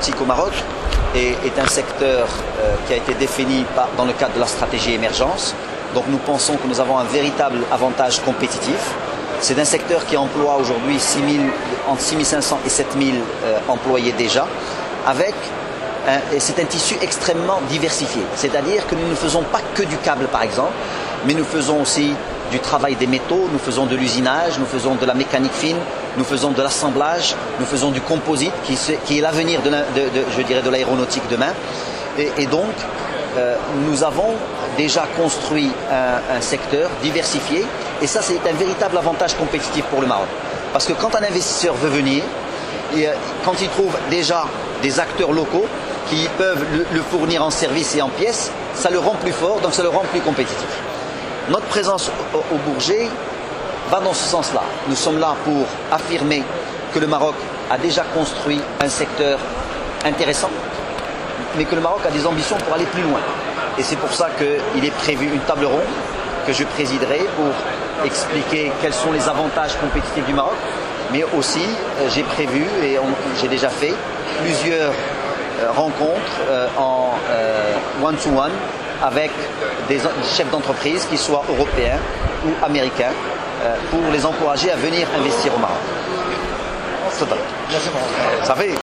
l'aéronautique au Maroc est, un secteur euh, qui a été défini dans le cadre de la stratégie émergence. Donc nous pensons que nous avons un véritable avantage compétitif. C'est un secteur qui emploie aujourd'hui 6 000 entre 6500 et 7000 euh, employés déjà, avec c'est un tissu extrêmement diversifié. C'est-à-dire que nous ne faisons pas que du câble par exemple, mais nous faisons aussi du travail des métaux, nous faisons de l'usinage, nous faisons de la mécanique fine, nous faisons de l'assemblage, nous faisons du composite qui, est l'avenir de, l'aéronautique demain. Et, donc, euh, nous avons déjà construit un, secteur diversifié et ça c'est un véritable avantage compétitif pour le Maroc. Parce que quand un investisseur veut venir, quand il trouve déjà des acteurs locaux qui peuvent le, fournir en services et en pièces, ça le rend plus fort, donc ça le rend plus compétitif. Notre présence au Bourget va dans ce sens-là. Nous sommes là pour affirmer que le Maroc a déjà construit un secteur intéressant, mais que le Maroc a des ambitions pour aller plus loin. Et c'est pour ça qu'il est prévu une table ronde que je présiderai pour expliquer quels sont les avantages compétitifs du Maroc, mais aussi euh, j'ai prévu et j'ai déjà fait plusieurs euh, rencontres euh, en one-to-one avec des chefs d'entreprise, qu'ils soient européens ou américains, pour les encourager à venir investir au Maroc. Ça fait